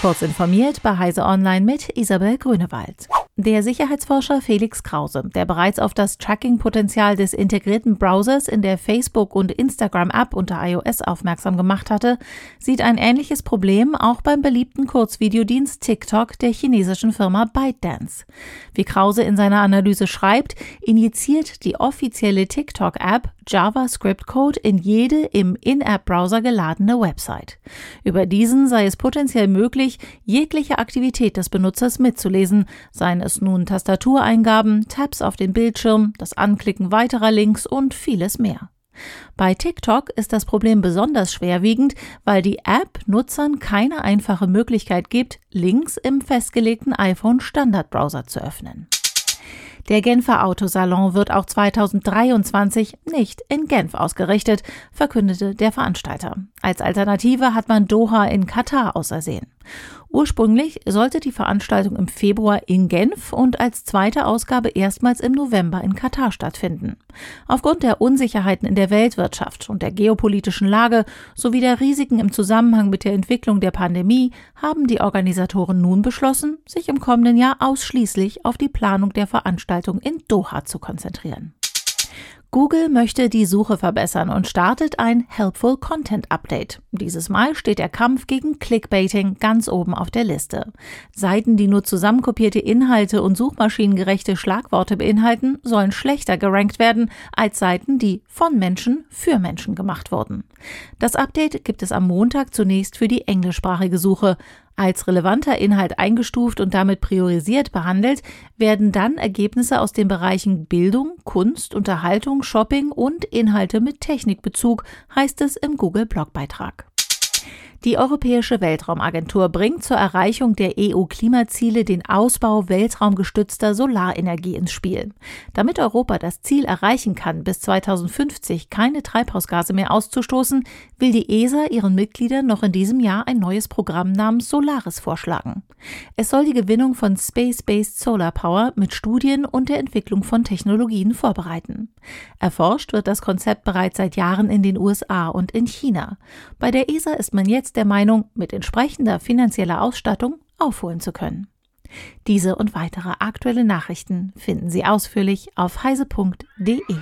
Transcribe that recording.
Kurz informiert bei Heise Online mit Isabel Grünewald. Der Sicherheitsforscher Felix Krause, der bereits auf das Tracking-Potenzial des integrierten Browsers in der Facebook- und Instagram-App unter iOS aufmerksam gemacht hatte, sieht ein ähnliches Problem auch beim beliebten Kurzvideodienst TikTok der chinesischen Firma ByteDance. Wie Krause in seiner Analyse schreibt, injiziert die offizielle TikTok-App JavaScript-Code in jede im In-App-Browser geladene Website. Über diesen sei es potenziell möglich, jegliche Aktivität des Benutzers mitzulesen, seien es nun Tastatureingaben, Tabs auf dem Bildschirm, das Anklicken weiterer Links und vieles mehr. Bei TikTok ist das Problem besonders schwerwiegend, weil die App Nutzern keine einfache Möglichkeit gibt, Links im festgelegten iPhone Standardbrowser zu öffnen. Der Genfer Autosalon wird auch 2023 nicht in Genf ausgerichtet, verkündete der Veranstalter. Als Alternative hat man Doha in Katar ausersehen. Ursprünglich sollte die Veranstaltung im Februar in Genf und als zweite Ausgabe erstmals im November in Katar stattfinden. Aufgrund der Unsicherheiten in der Weltwirtschaft und der geopolitischen Lage sowie der Risiken im Zusammenhang mit der Entwicklung der Pandemie haben die Organisatoren nun beschlossen, sich im kommenden Jahr ausschließlich auf die Planung der Veranstaltung in Doha zu konzentrieren. Google möchte die Suche verbessern und startet ein Helpful Content Update. Dieses Mal steht der Kampf gegen Clickbaiting ganz oben auf der Liste. Seiten, die nur zusammenkopierte Inhalte und suchmaschinengerechte Schlagworte beinhalten, sollen schlechter gerankt werden als Seiten, die von Menschen für Menschen gemacht wurden. Das Update gibt es am Montag zunächst für die englischsprachige Suche. Als relevanter Inhalt eingestuft und damit priorisiert behandelt, werden dann Ergebnisse aus den Bereichen Bildung, Kunst, Unterhaltung, Shopping und Inhalte mit Technikbezug, heißt es im Google-Blogbeitrag. Die Europäische Weltraumagentur bringt zur Erreichung der EU-Klimaziele den Ausbau weltraumgestützter Solarenergie ins Spiel. Damit Europa das Ziel erreichen kann, bis 2050 keine Treibhausgase mehr auszustoßen, will die ESA ihren Mitgliedern noch in diesem Jahr ein neues Programm namens Solaris vorschlagen. Es soll die Gewinnung von Space-Based Solar Power mit Studien und der Entwicklung von Technologien vorbereiten. Erforscht wird das Konzept bereits seit Jahren in den USA und in China. Bei der ESA ist man jetzt der Meinung, mit entsprechender finanzieller Ausstattung aufholen zu können. Diese und weitere aktuelle Nachrichten finden Sie ausführlich auf heise.de.